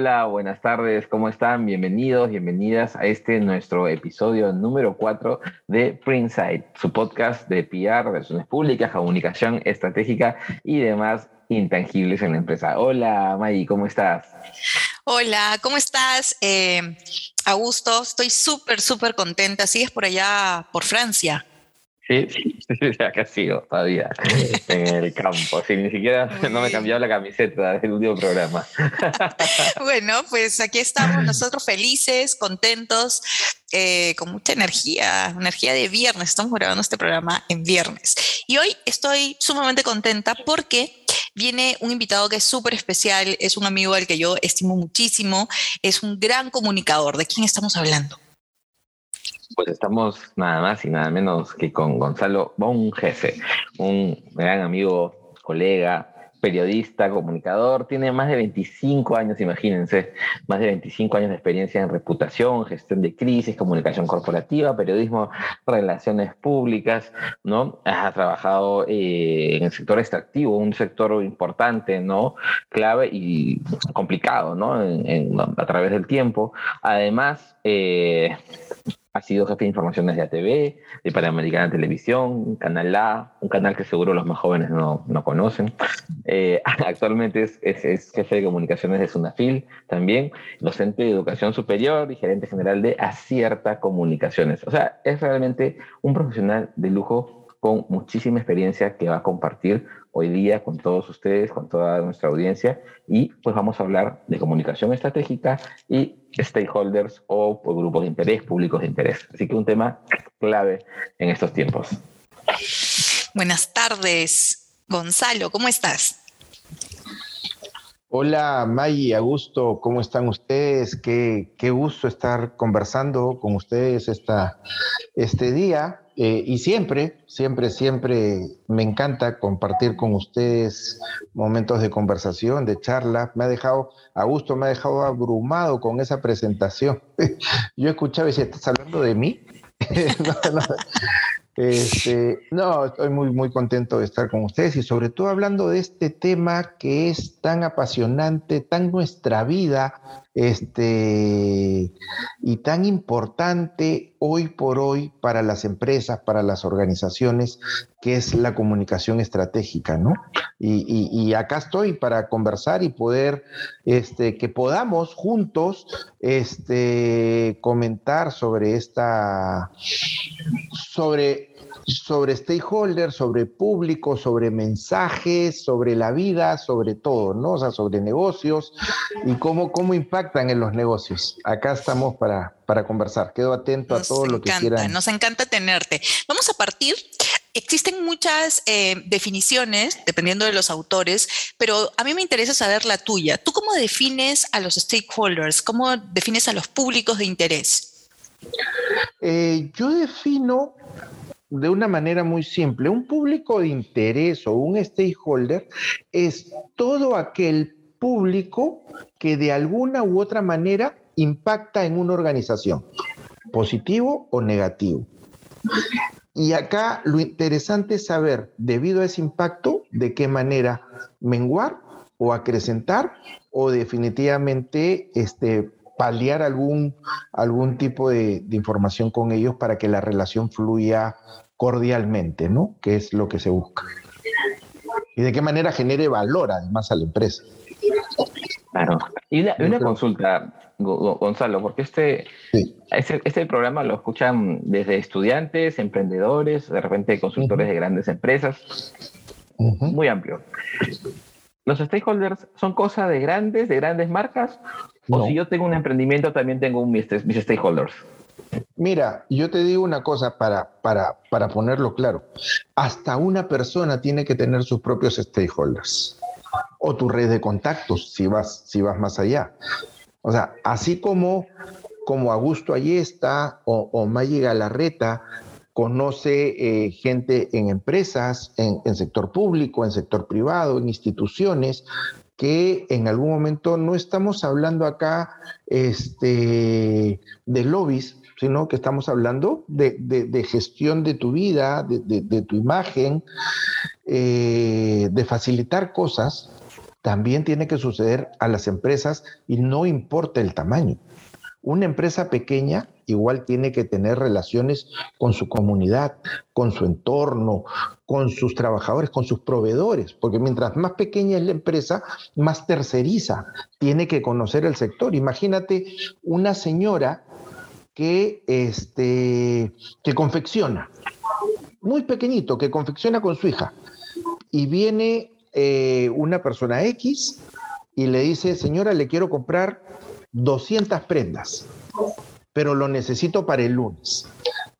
Hola, buenas tardes, ¿cómo están? Bienvenidos, bienvenidas a este nuestro episodio número 4 de Printsight, su podcast de PR, relaciones públicas, comunicación estratégica y demás intangibles en la empresa. Hola, May, ¿cómo estás? Hola, ¿cómo estás? Eh, Augusto, estoy súper, súper contenta. ¿Sigues por allá, por Francia? Sí, acá sigo todavía en el campo. Sí, ni siquiera no me he cambiado la camiseta del último programa. Bueno, pues aquí estamos nosotros felices, contentos, eh, con mucha energía, energía de viernes. Estamos grabando este programa en viernes. Y hoy estoy sumamente contenta porque viene un invitado que es súper especial, es un amigo al que yo estimo muchísimo, es un gran comunicador. ¿De quién estamos hablando? Pues estamos nada más y nada menos que con Gonzalo Bonjefe, un gran amigo, colega, periodista, comunicador, tiene más de 25 años, imagínense, más de 25 años de experiencia en reputación, gestión de crisis, comunicación corporativa, periodismo, relaciones públicas, ¿no? Ha trabajado eh, en el sector extractivo, un sector importante, ¿no? Clave y complicado, ¿no? a través del tiempo. Además, eh, ha sido jefe de informaciones de ATV, de Panamericana Televisión, Canal A, un canal que seguro los más jóvenes no, no conocen. Eh, actualmente es, es, jefe de comunicaciones de Sunafil también, docente de educación superior y gerente general de Acierta Comunicaciones. O sea, es realmente un profesional de lujo con muchísima experiencia que va a compartir hoy día con todos ustedes, con toda nuestra audiencia y pues vamos a hablar de comunicación estratégica y stakeholders o pues, grupos de interés, públicos de interés. Así que un tema clave en estos tiempos. Buenas tardes, Gonzalo, ¿cómo estás? Hola Maggie, Augusto, ¿cómo están ustedes? Qué, qué gusto estar conversando con ustedes esta, este día. Eh, y siempre, siempre, siempre me encanta compartir con ustedes momentos de conversación, de charla. Me ha dejado, Augusto me ha dejado abrumado con esa presentación. Yo escuchaba y decía, ¿estás hablando de mí? no, no. Este, no, estoy muy, muy contento de estar con ustedes y sobre todo hablando de este tema que es tan apasionante, tan nuestra vida, este, y tan importante hoy por hoy para las empresas, para las organizaciones, que es la comunicación estratégica, ¿no? Y, acá estoy para conversar y poder, este, que podamos juntos, este, comentar sobre esta, sobre sobre stakeholders, sobre público, sobre mensajes, sobre la vida, sobre todo, ¿no? O sea, sobre negocios y cómo, cómo impactan en los negocios. Acá estamos para, para conversar. Quedo atento a todo lo que quieran. Nos encanta tenerte. Vamos a partir Existen muchas eh, definiciones, dependiendo de los autores, pero a mí me interesa saber la tuya. ¿Tú cómo defines a los stakeholders? ¿Cómo defines a los públicos de interés? Eh, yo defino de una manera muy simple. Un público de interés o un stakeholder es todo aquel público que de alguna u otra manera impacta en una organización, positivo o negativo. Y acá lo interesante es saber, debido a ese impacto, de qué manera menguar o acrecentar o definitivamente este, paliar algún, algún tipo de, información con ellos para que la relación fluya cordialmente, ¿no? Que es lo que se busca. Y de qué manera genere valor además a la empresa. Claro. Y una, consulta, Gonzalo, porque este, este, este, programa lo escuchan desde estudiantes, emprendedores, de repente consultores de grandes empresas. Muy amplio. ¿Los stakeholders son cosa de grandes, de grandes marcas? ¿O si yo tengo un emprendimiento, también tengo mis, stakeholders? Mira, yo te digo una cosa para, para, para ponerlo claro. Hasta una persona tiene que tener sus propios stakeholders o tu red de contactos si vas, si vas más allá. O sea, así como como Augusto Ayesta o, o Maggie Galarreta, conoce eh, gente en empresas, en, en sector público, en sector privado, en instituciones, que en algún momento no estamos hablando acá este, de lobbies, sino que estamos hablando de, de, gestión de tu vida, de, de tu imagen, eh, de facilitar cosas, también tiene que suceder a las empresas y no importa el tamaño. Una empresa pequeña igual tiene que tener relaciones con su comunidad, con su entorno, con sus trabajadores, con sus proveedores, porque mientras más pequeña es la empresa, más terceriza, tiene que conocer el sector. Imagínate una señora que, este, que confecciona, muy pequeñito, que confecciona con su hija, y viene eh, una persona X y le dice, señora, le quiero comprar 200 prendas pero lo necesito para el lunes.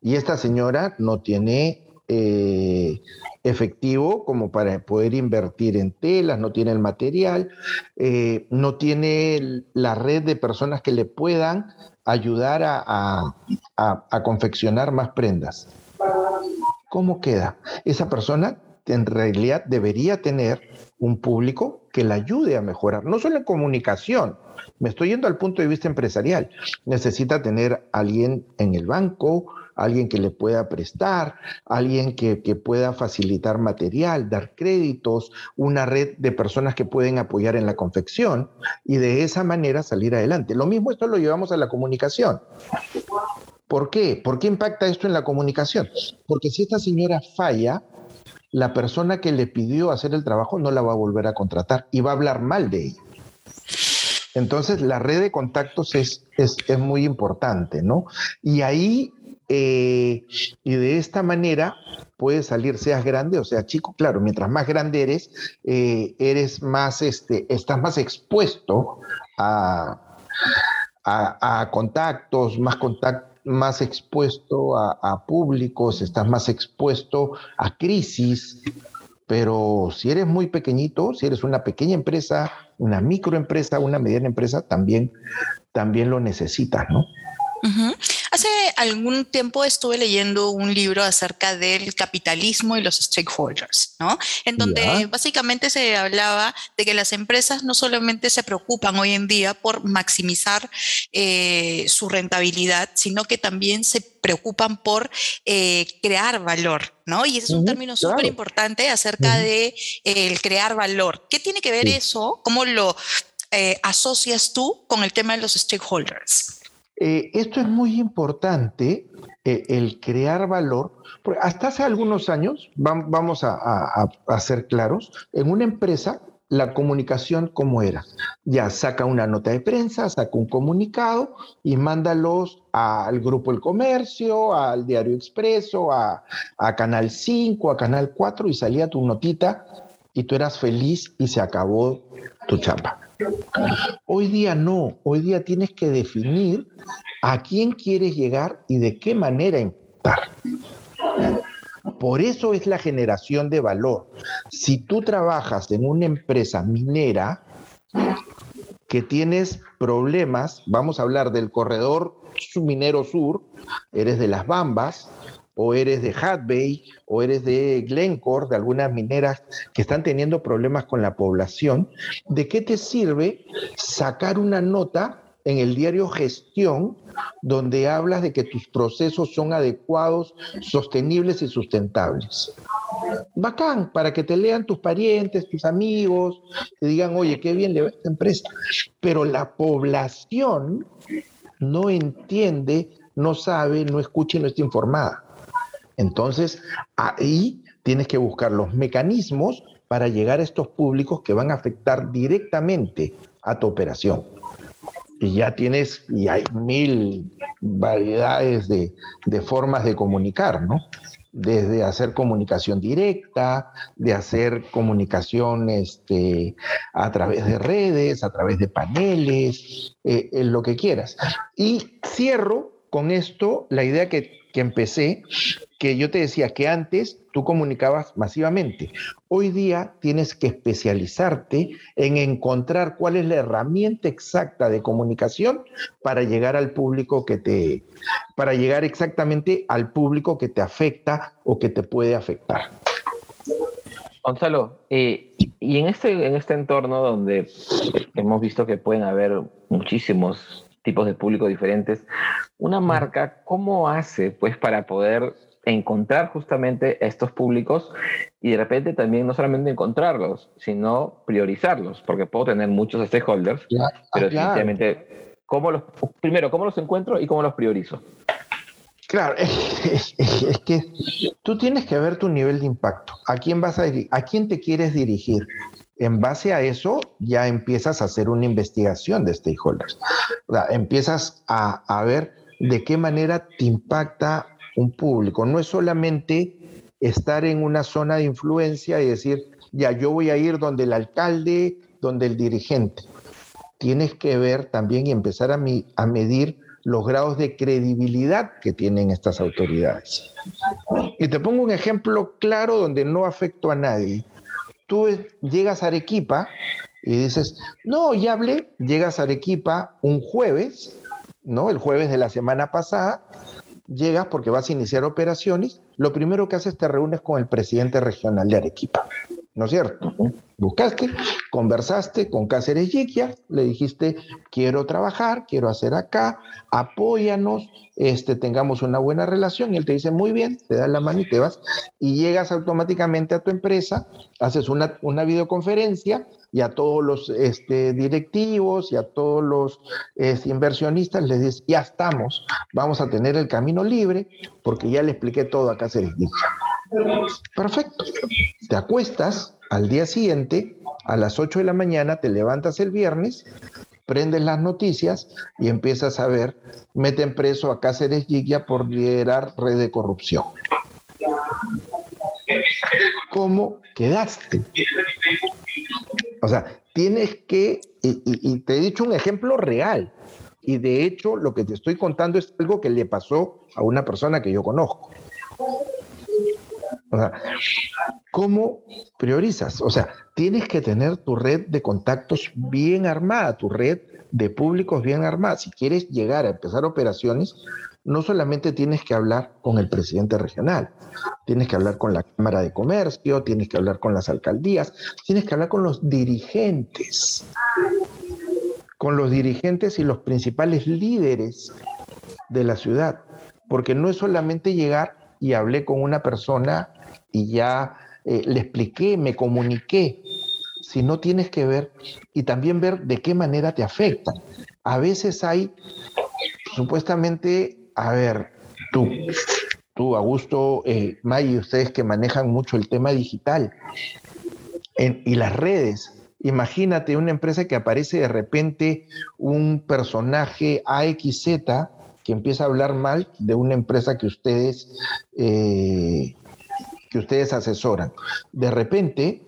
Y esta señora no tiene eh, efectivo como para poder invertir en telas, no tiene el material, eh, no tiene la red de personas que le puedan ayudar a, a confeccionar más prendas. ¿Cómo queda? Esa persona en realidad debería tener un público que la ayude a mejorar, no solo en comunicación, me estoy yendo al punto de vista empresarial. Necesita tener alguien en el banco, alguien que le pueda prestar, alguien que, pueda facilitar material, dar créditos, una red de personas que pueden apoyar en la confección y de esa manera salir adelante. Lo mismo esto lo llevamos a la comunicación. ¿Por qué? ¿Por qué impacta esto en la comunicación? Porque si esta señora falla, la persona que le pidió hacer el trabajo no la va a volver a contratar y va a hablar mal de ella. Entonces, la red de contactos es, es, muy importante, ¿no? Y ahí, eh, y de esta manera, puedes salir, seas grande o sea chico, claro, mientras más grande eres, eh, eres más, este, estás más expuesto a, a, contactos, más contactos más expuesto a, públicos, estás más expuesto a crisis, pero si eres muy pequeñito, si eres una pequeña empresa, una microempresa, una mediana empresa, también, también lo necesitas, ¿no? Hace algún tiempo estuve leyendo un libro acerca del capitalismo y los stakeholders, ¿no? En donde básicamente se hablaba de que las empresas no solamente se preocupan hoy en día por maximizar eh, su rentabilidad, sino que también se preocupan por eh, crear valor, ¿no? Y ese es un término súper importante acerca de el crear valor. ¿Qué tiene que ver eso? ¿Cómo lo eh, asocias tú con el tema de los stakeholders? Eh, esto es muy importante, eh, el crear valor, porque hasta hace algunos años, vamos a, ser claros, en una empresa la comunicación cómo era. Ya saca una nota de prensa, saca un comunicado y mándalos al Grupo El Comercio, al Diario Expreso, a, a Canal 5, a Canal 4 y salía tu notita y tú eras feliz y se acabó tu chamba. Hoy día no, hoy día tienes que definir a quién quieres llegar y de qué manera impactar. Por eso es la generación de valor. Si tú trabajas en una empresa minera que tienes problemas, vamos a hablar del corredor minero sur, eres de las Bambas, o eres de Hadbay, o eres de Glencore, de algunas mineras que están teniendo problemas con la población, ¿de qué te sirve sacar una nota en el diario Gestión donde hablas de que tus procesos son adecuados, sostenibles y sustentables? Bacán, para que te lean tus parientes, tus amigos, te digan, oye, qué bien le va a esta empresa. Pero la población no entiende, no sabe, no escucha y no está informada. Entonces, ahí tienes que buscar los mecanismos para llegar a estos públicos que van a afectar directamente a tu operación. Y ya tienes, y hay mil variedades de, formas de comunicar, ¿no? Desde hacer comunicación directa, de hacer comunicación este, a través de redes, a través de paneles, eh, en lo que quieras. Y cierro con esto la idea que empecé que yo te decía que antes tú comunicabas masivamente. Hoy día tienes que especializarte en encontrar cuál es la herramienta exacta de comunicación para llegar al público que te, para llegar exactamente al público que te afecta o que te puede afectar. Gonzalo, eh, y en este, en este entorno donde hemos visto que pueden haber muchísimos tipos de público diferentes, una marca, ¿cómo hace pues para poder encontrar justamente estos públicos y de repente también no solamente encontrarlos, sino priorizarlos, porque puedo tener muchos stakeholders, pero ah, definitivamente, ¿cómo los, primero, ¿cómo los encuentro y cómo los priorizo? Claro, es, que tú tienes que ver tu nivel de impacto. ¿A quién vas a ¿A quién te quieres dirigir? En base a eso, ya empiezas a hacer una investigación de stakeholders. O sea, empiezas a, a ver de qué manera te impacta un público. No es solamente estar en una zona de influencia y decir, ya yo voy a ir donde el alcalde, donde el dirigente. Tienes que ver también y empezar a, a medir los grados de credibilidad que tienen estas autoridades. Y te pongo un ejemplo claro donde no afecto a nadie. Tú llegas a Arequipa y dices, no, ya hablé, llegas a Arequipa un jueves, ¿no? El jueves de la semana pasada, llegas porque vas a iniciar operaciones, lo primero que haces te reúnes con el presidente regional de Arequipa, ¿no es cierto? Buscaste, conversaste con Cáceres Yiquia, le dijiste, quiero trabajar, quiero hacer acá, apóyanos, este, tengamos una buena relación, y él te dice, muy bien, te da la mano y te vas, y llegas automáticamente a tu empresa, haces una, una videoconferencia, y a todos los este, directivos y a todos los este, inversionistas les dices, ya estamos, vamos a tener el camino libre porque ya le expliqué todo a Cáceres Perfecto. Te acuestas al día siguiente, a las 8 de la mañana, te levantas el viernes, prendes las noticias y empiezas a ver, meten preso a Cáceres Gigia por liderar red de corrupción. ¿Cómo quedaste? O sea, tienes que, y, te he dicho un ejemplo real, y de hecho lo que te estoy contando es algo que le pasó a una persona que yo conozco. ¿Cómo priorizas? O sea, tienes que tener tu red de contactos bien armada, tu red de públicos bien armada. Si quieres llegar a empezar operaciones, no solamente tienes que hablar con el presidente regional, tienes que hablar con la Cámara de Comercio, tienes que hablar con las alcaldías, tienes que hablar con los dirigentes, con los dirigentes y los principales líderes de la ciudad, porque no es solamente llegar y hablé con una persona y ya eh, le expliqué, me comuniqué, sino tienes que ver y también ver de qué manera te afectan. A veces hay supuestamente a ver, tú, tú, Augusto, eh, May, ustedes que manejan mucho el tema digital y las redes, imagínate una empresa que aparece de repente un personaje AXZ que empieza a hablar mal de una empresa que ustedes, eh, que ustedes asesoran. De repente,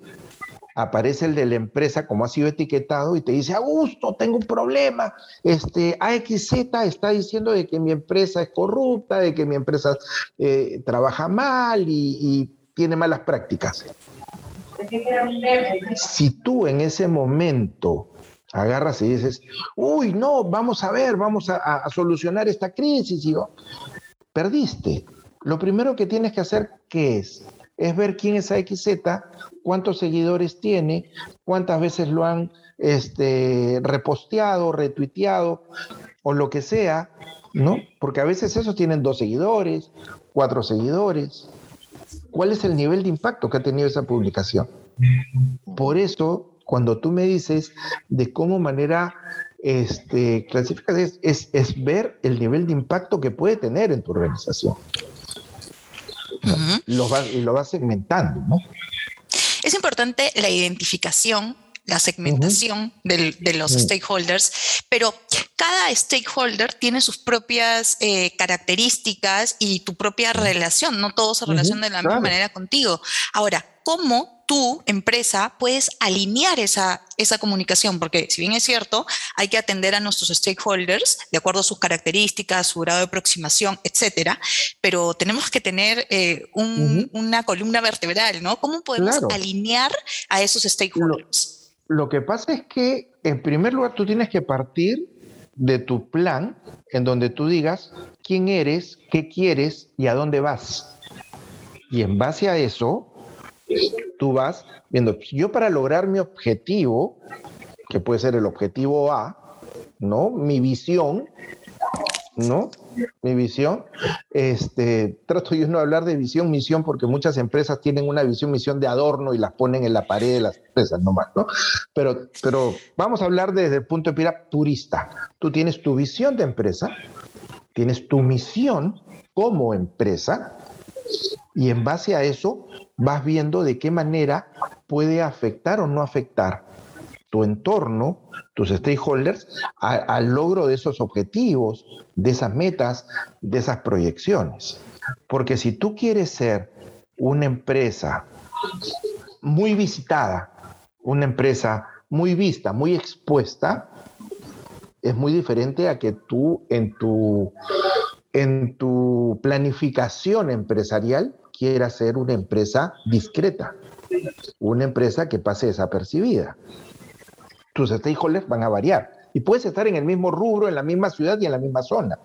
aparece el de la empresa como ha sido etiquetado y te dice, Augusto, tengo un problema, este, AXZ está diciendo de que mi empresa es corrupta, de que mi empresa eh, trabaja mal y, y tiene malas prácticas. Si tú en ese momento agarras y dices, uy, no, vamos a ver, vamos a, solucionar esta crisis, y perdiste. Lo primero que tienes que hacer, ¿qué es? Es ver quién es AXZ, cuántos seguidores tiene, cuántas veces lo han este, reposteado, retuiteado o lo que sea, ¿no? Porque a veces esos tienen dos seguidores, cuatro seguidores. ¿Cuál es el nivel de impacto que ha tenido esa publicación? Por eso, cuando tú me dices de cómo manera este, clasificas, es, es, ver el nivel de impacto que puede tener en tu organización. lo y lo vas segmentando, ¿no? Es importante la identificación la segmentación de los stakeholders, pero cada stakeholder tiene sus propias eh, características y tu propia relación, no todos se relacionan de la misma manera contigo. Ahora, ¿cómo tú, empresa, puedes alinear esa, esa comunicación, porque si bien es cierto, hay que atender a nuestros stakeholders de acuerdo a sus características, su grado de aproximación, etcétera, pero tenemos que tener eh, una columna vertebral, ¿no? ¿Cómo podemos alinear a esos stakeholders? Lo, lo que pasa es que, en primer lugar, tú tienes que partir de tu plan en donde tú digas quién eres, qué quieres y a dónde vas. Y en base a eso, tú vas viendo, yo para lograr mi objetivo, que puede ser el objetivo A, ¿no? Mi visión, ¿no? Mi visión, este, trato yo no hablar de visión, misión, porque muchas empresas tienen una visión, misión de adorno y las ponen en la pared de las empresas nomás, ¿no? Pero, pero vamos a hablar desde el punto de vista purista. Tú tienes tu visión de empresa, tienes tu misión como empresa, y en base a eso vas viendo de qué manera puede afectar o no afectar tu entorno, tus stakeholders, al logro de esos objetivos, de esas metas, de esas proyecciones. Porque si tú quieres ser una empresa muy visitada, una empresa muy vista, muy expuesta, es muy diferente a que tú en tu, en tu planificación empresarial quiera ser una empresa discreta, una empresa que pase desapercibida. Tus stakeholders van a variar y puedes estar en el mismo rubro, en la misma ciudad y en la misma zona.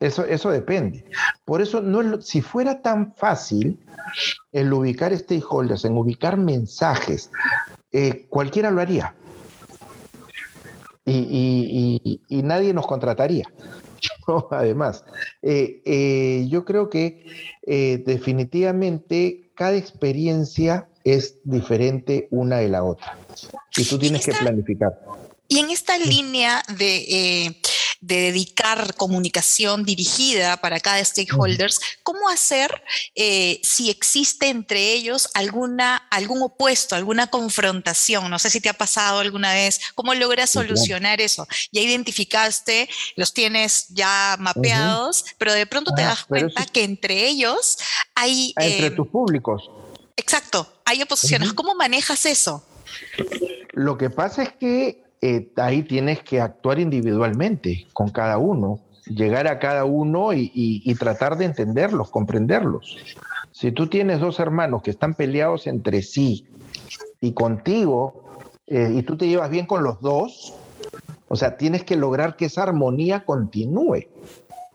Eso, eso depende. Por eso, no si fuera tan fácil el ubicar stakeholders, en ubicar mensajes, eh, cualquiera lo haría. y, nadie nos contrataría. además. Eh, eh, yo creo que eh, definitivamente cada experiencia es diferente una de la otra. Y tú tienes que planificar. Y en esta línea de de dedicar comunicación dirigida para cada stakeholders, ¿cómo hacer eh, si existe entre ellos alguna, algún opuesto, alguna confrontación? No sé si te ha pasado alguna vez, ¿cómo logras solucionar eso? Ya identificaste, los tienes ya mapeados, pero de pronto te ah, das cuenta que entre ellos hay... Entre em, tus públicos. Exacto, hay oposiciones. ¿Cómo manejas eso? Lo que pasa es que eh, ahí tienes que actuar individualmente con cada uno, llegar a cada uno y, tratar de entenderlos, comprenderlos. Si tú tienes dos hermanos que están peleados entre sí y contigo, eh, y tú te llevas bien con los dos, o sea, tienes que lograr que esa armonía continúe.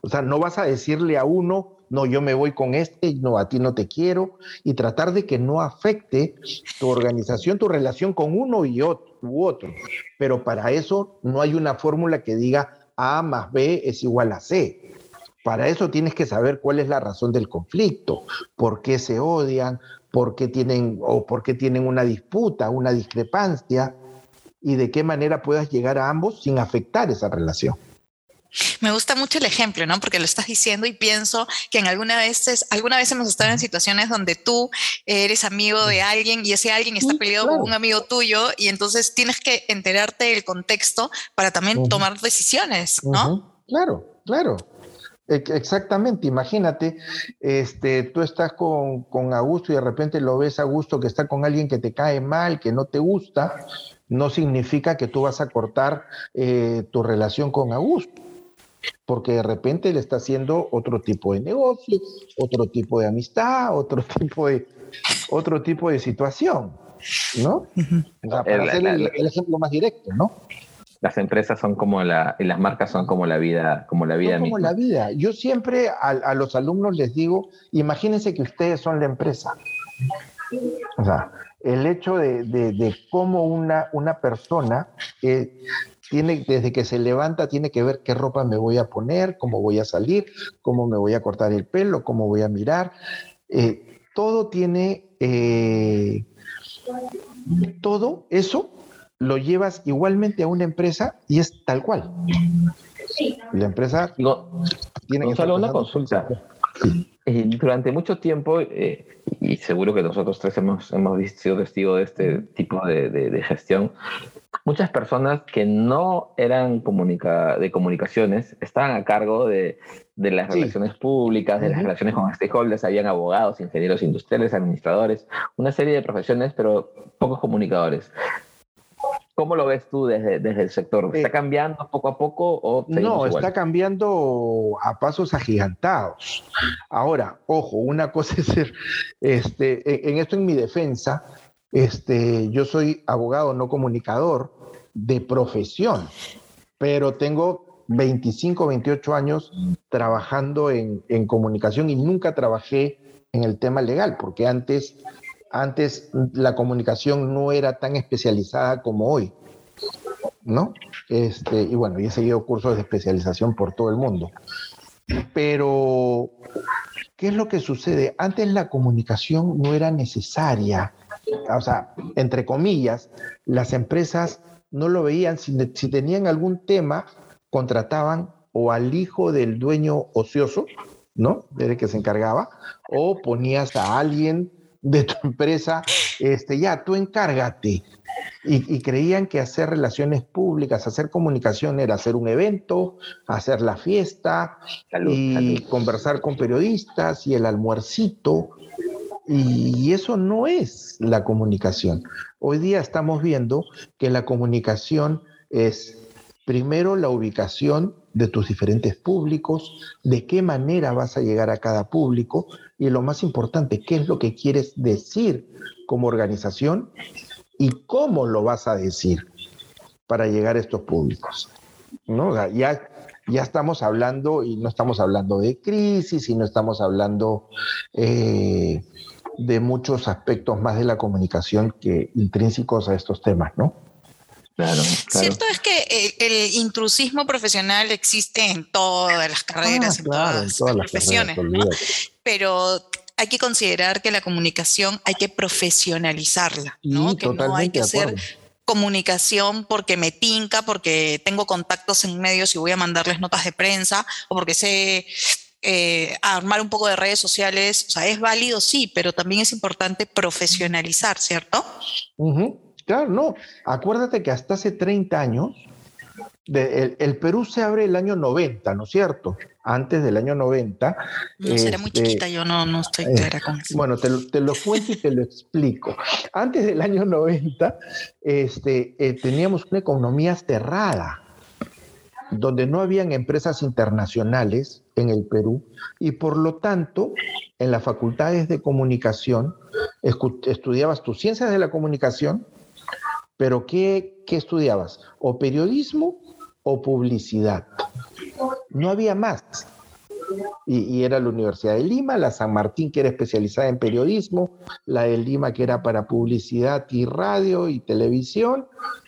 O sea, no vas a decirle a uno, no, yo me voy con este, no, a ti no te quiero, y tratar de que no afecte tu organización, tu relación con uno y otro u otro. Pero para eso no hay una fórmula que diga A más B es igual a C. Para eso tienes que saber cuál es la razón del conflicto, por qué se odian, por qué tienen o por qué tienen una disputa, una discrepancia y de qué manera puedas llegar a ambos sin afectar esa relación. Me gusta mucho el ejemplo, ¿no? Porque lo estás diciendo y pienso que en alguna vez, alguna vez hemos estado en situaciones donde tú eres amigo de alguien y ese alguien está peleado con un amigo tuyo y entonces tienes que enterarte del contexto para también tomar decisiones, ¿no? Claro, claro. Exactamente, imagínate, este, tú estás con, con Augusto y de repente lo ves a Augusto que está con alguien que te cae mal, que no te gusta, no significa que tú vas a cortar eh, tu relación con Augusto porque de repente le está haciendo otro tipo de negocio, otro tipo de amistad, otro tipo de, otro tipo de situación, ¿no? para hacer el, ejemplo más directo, ¿no? Las empresas son como la, y las marcas son como la vida, como la vida Como la vida. Yo siempre a, los alumnos les digo, imagínense que ustedes son la empresa. O sea, el hecho de, de, cómo una, una persona eh, tiene, desde que se levanta, tiene que ver qué ropa me voy a poner, cómo voy a salir, cómo me voy a cortar el pelo, cómo voy a mirar. Eh, todo tiene, eh, todo eso lo llevas igualmente a una empresa y es tal cual. La empresa tiene que solo una consulta. Eh, durante mucho tiempo, y seguro que nosotros tres hemos, hemos sido testigos de este tipo de, de gestión, muchas personas que no eran de comunicaciones estaban a cargo de, de las relaciones públicas, de las relaciones con stakeholders, habían abogados, ingenieros industriales, administradores, una serie de profesiones, pero pocos comunicadores. ¿Cómo lo ves tú desde, desde el sector? ¿Está eh, cambiando poco a poco o No, está cambiando a pasos agigantados. Ahora, ojo, una cosa es ser, este, en esto en mi defensa, este, yo soy abogado, no comunicador de profesión, pero tengo 25, 28 años trabajando en, en comunicación y nunca trabajé en el tema legal, porque antes antes la comunicación no era tan especializada como hoy, ¿no? Este, y bueno, he seguido cursos de especialización por todo el mundo. Pero, ¿qué es lo que sucede? Antes la comunicación no era necesaria. O sea, entre comillas, las empresas no lo veían. Si, si tenían algún tema, contrataban o al hijo del dueño ocioso, ¿no? Del que se encargaba, o ponías a alguien de tu empresa, este, ya, tú encárgate. Y, creían que hacer relaciones públicas, hacer comunicación era hacer un evento, hacer la fiesta y conversar con periodistas y el almuercito. Y eso no es la comunicación. Hoy día estamos viendo que la comunicación es primero la ubicación de tus diferentes públicos, de qué manera vas a llegar a cada público y lo más importante, qué es lo que quieres decir como organización y cómo lo vas a decir para llegar a estos públicos. ¿no? ya, ya estamos hablando y no estamos hablando de crisis y no estamos hablando eh, de muchos aspectos más de la comunicación que intrínsecos a estos temas, ¿no? Claro, Cierto es que el, intrusismo profesional existe en todas las carreras, ah, en, todas las profesiones, pero hay que considerar que la comunicación hay que profesionalizarla, ¿no? que no hay que hacer comunicación porque me tinca, porque tengo contactos en medios y voy a mandarles notas de prensa o porque sé eh, armar un poco de redes sociales. O sea, es válido, sí, pero también es importante profesionalizar, ¿cierto? Claro, no. Acuérdate que hasta hace 30 años, el, Perú se abre el año 90, ¿no es cierto? Antes del año 90. No, será muy este, chiquita, yo no, no estoy eh, clara con eso. Bueno, te lo, te lo, cuento y te lo explico. Antes del año 90, este, eh, teníamos una economía cerrada, donde no habían empresas internacionales en el Perú y por lo tanto, en las facultades de comunicación, estudiabas tus ciencias de la comunicación, pero ¿qué, estudiabas? ¿O periodismo o publicidad? No había más. Y, era la Universidad de Lima, la San Martín que era especializada en periodismo, la de Lima que era para publicidad y radio y televisión,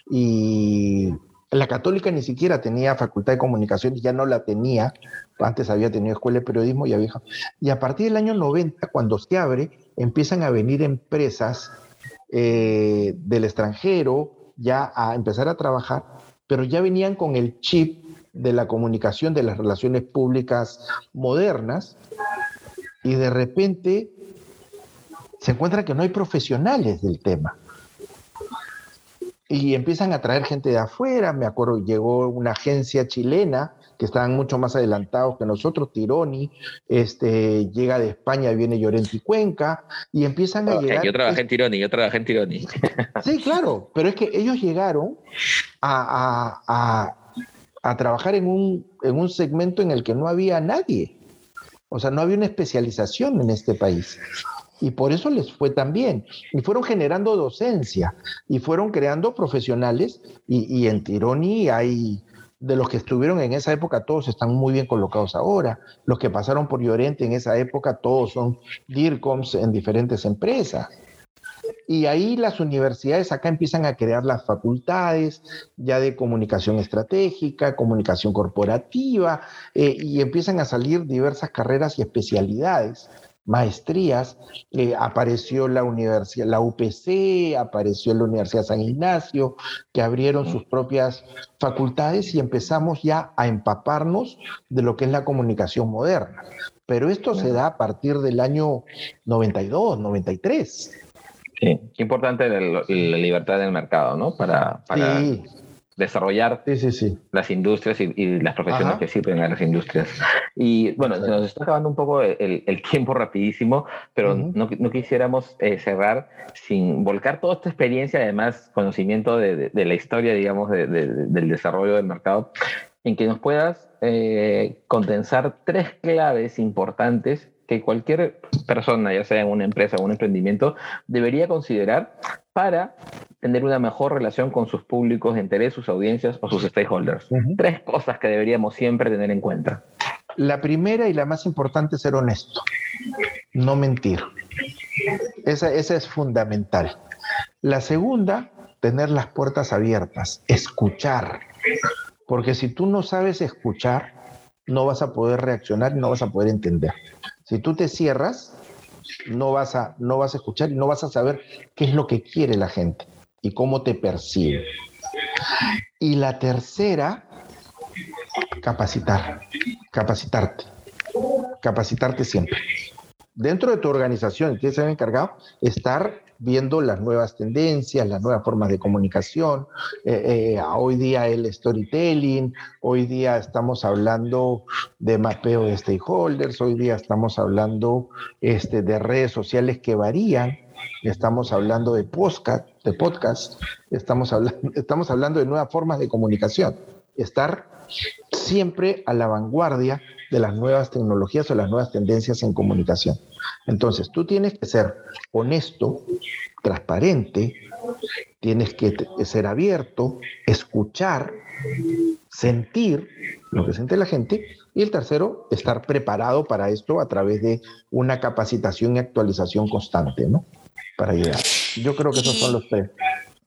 y la católica ni siquiera tenía facultad de comunicación, ya no la tenía, antes había tenido escuela de periodismo y había... Y a partir del año 90, cuando se abre, empiezan a venir empresas eh, del extranjero ya a empezar a trabajar, pero ya venían con el chip de la comunicación, de las relaciones públicas modernas, y de repente se encuentra que no hay profesionales del tema y empiezan a traer gente de afuera. Me acuerdo, llegó una agencia chilena que estaban mucho más adelantados que nosotros, Tironi, este, llega de España, viene Llorenti Cuenca, y empiezan a llegar... Yo trabajé en Tironi, yo trabajé en Tironi. Sí, claro, pero es que ellos llegaron a, a, a, trabajar en un, en un segmento en el que no había nadie. O sea, no había una especialización en este país y por eso les fue tan bien. Y fueron generando docencia y fueron creando profesionales y, en Tironi hay, de los que estuvieron en esa época, todos están muy bien colocados ahora. Los que pasaron por Llorente en esa época, todos son DIRCOMs en diferentes empresas. Y ahí las universidades acá empiezan a crear las facultades ya de comunicación estratégica, comunicación corporativa, eh, y empiezan a salir diversas carreras y especialidades maestrías, eh, apareció la universidad, la UPC, apareció la Universidad San Ignacio, que abrieron sus propias facultades y empezamos ya a empaparnos de lo que es la comunicación moderna. Pero esto se da a partir del año 92, 93. Sí, qué importante la, libertad del mercado, ¿no? Para, Sí, desarrollar las industrias y, las profesiones que sirven a las industrias. Y bueno, se nos está acabando un poco el, tiempo rapidísimo, pero no, no, quisiéramos eh, cerrar sin volcar toda esta experiencia, además conocimiento de, de la historia, digamos, del desarrollo del mercado, en que nos puedas eh, condensar tres claves importantes que cualquier persona, ya sea en una empresa o un emprendimiento, debería considerar para tener una mejor relación con sus públicos de interés, sus audiencias o sus stakeholders. Tres cosas que deberíamos siempre tener en cuenta. La primera y la más importante es ser honesto, no mentir. Esa, esa es fundamental. La segunda, tener las puertas abiertas, escuchar. Porque si tú no sabes escuchar, no vas a poder reaccionar y no vas a poder entender. Si tú te cierras, no vas a, no vas a escuchar y no vas a saber qué es lo que quiere la gente y cómo te percibe. Y la tercera, capacitar, capacitarte, capacitarte siempre. Dentro de tu organización, que ser encargado, estar viendo las nuevas tendencias, las nuevas formas de comunicación. Eh, eh, hoy día el storytelling, hoy día estamos hablando de mapeo de stakeholders, hoy día estamos hablando este, de redes sociales que varían, estamos hablando de podcast, de podcast estamos, estamos hablando de nuevas formas de comunicación. Estar siempre a la vanguardia de las nuevas tecnologías o las nuevas tendencias en comunicación. Entonces, tú tienes que ser honesto, transparente, tienes que ser abierto, escuchar, sentir lo que siente la gente y el tercero, estar preparado para esto a través de una capacitación y actualización constante, ¿no? Para llegar. Yo creo que esos son los tres.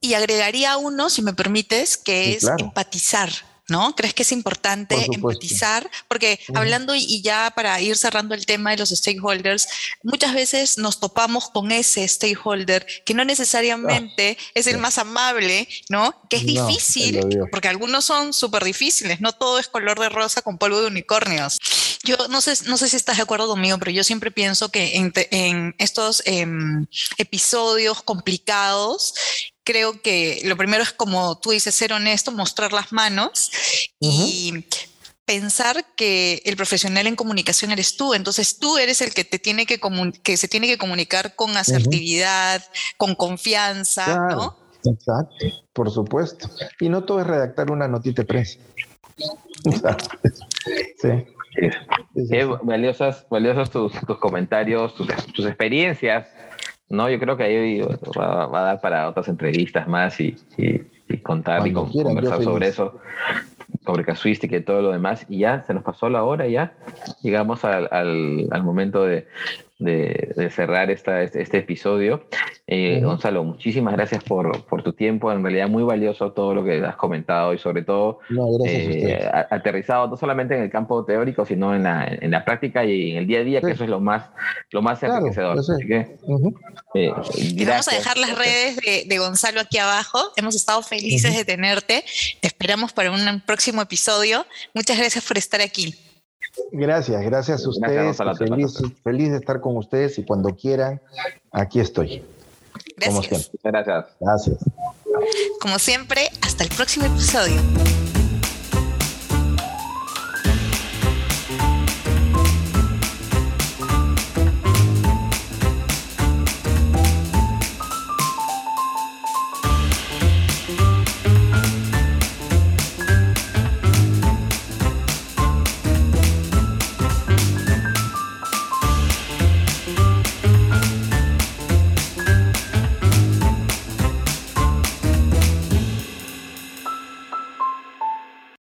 Y agregaría uno, si me permites, que es empatizar ¿no? ¿Crees que es importante empatizar? Porque hablando y ya para ir cerrando el tema de los stakeholders, muchas veces nos topamos con ese stakeholder que no necesariamente ah, es el más amable, ¿no? Que es difícil, porque algunos son súper difíciles, no todo es color de rosa con polvo de unicornios. Yo no sé, no sé si estás de acuerdo conmigo, pero yo siempre pienso que en, estos em, episodios complicados creo que lo primero es como tú dices, ser honesto, mostrar las manos y pensar que el profesional en comunicación eres tú, entonces tú eres el que te tiene que, que se tiene que comunicar con asertividad, con confianza, ¿no? Exacto, por supuesto. Y no todo es redactar una notita de prensa. sí. valiosas, valiosas tus, comentarios, tus, tus experiencias no, yo creo que ahí va, a dar para otras entrevistas más y, contar y conversar sobre eso, sobre casuística y todo lo demás. Y ya se nos pasó la hora, ya llegamos al, al momento de, de, cerrar esta, este, este episodio. Eh, Gonzalo, muchísimas gracias por, por, tu tiempo. En realidad, muy valioso todo lo que has comentado y, sobre todo, eh, aterrizado no solamente en el campo teórico, sino en la, en la práctica y en el día a día, que eso es lo más, lo más enriquecedor. Así que, eh, vamos a dejar las redes de, de, Gonzalo aquí abajo. Hemos estado felices de tenerte. Te esperamos para un próximo episodio. Muchas gracias por estar aquí. Gracias, gracias a ustedes. feliz, de estar con ustedes y cuando quieran, aquí estoy. Gracias. Gracias. Gracias. Como siempre, hasta el próximo episodio.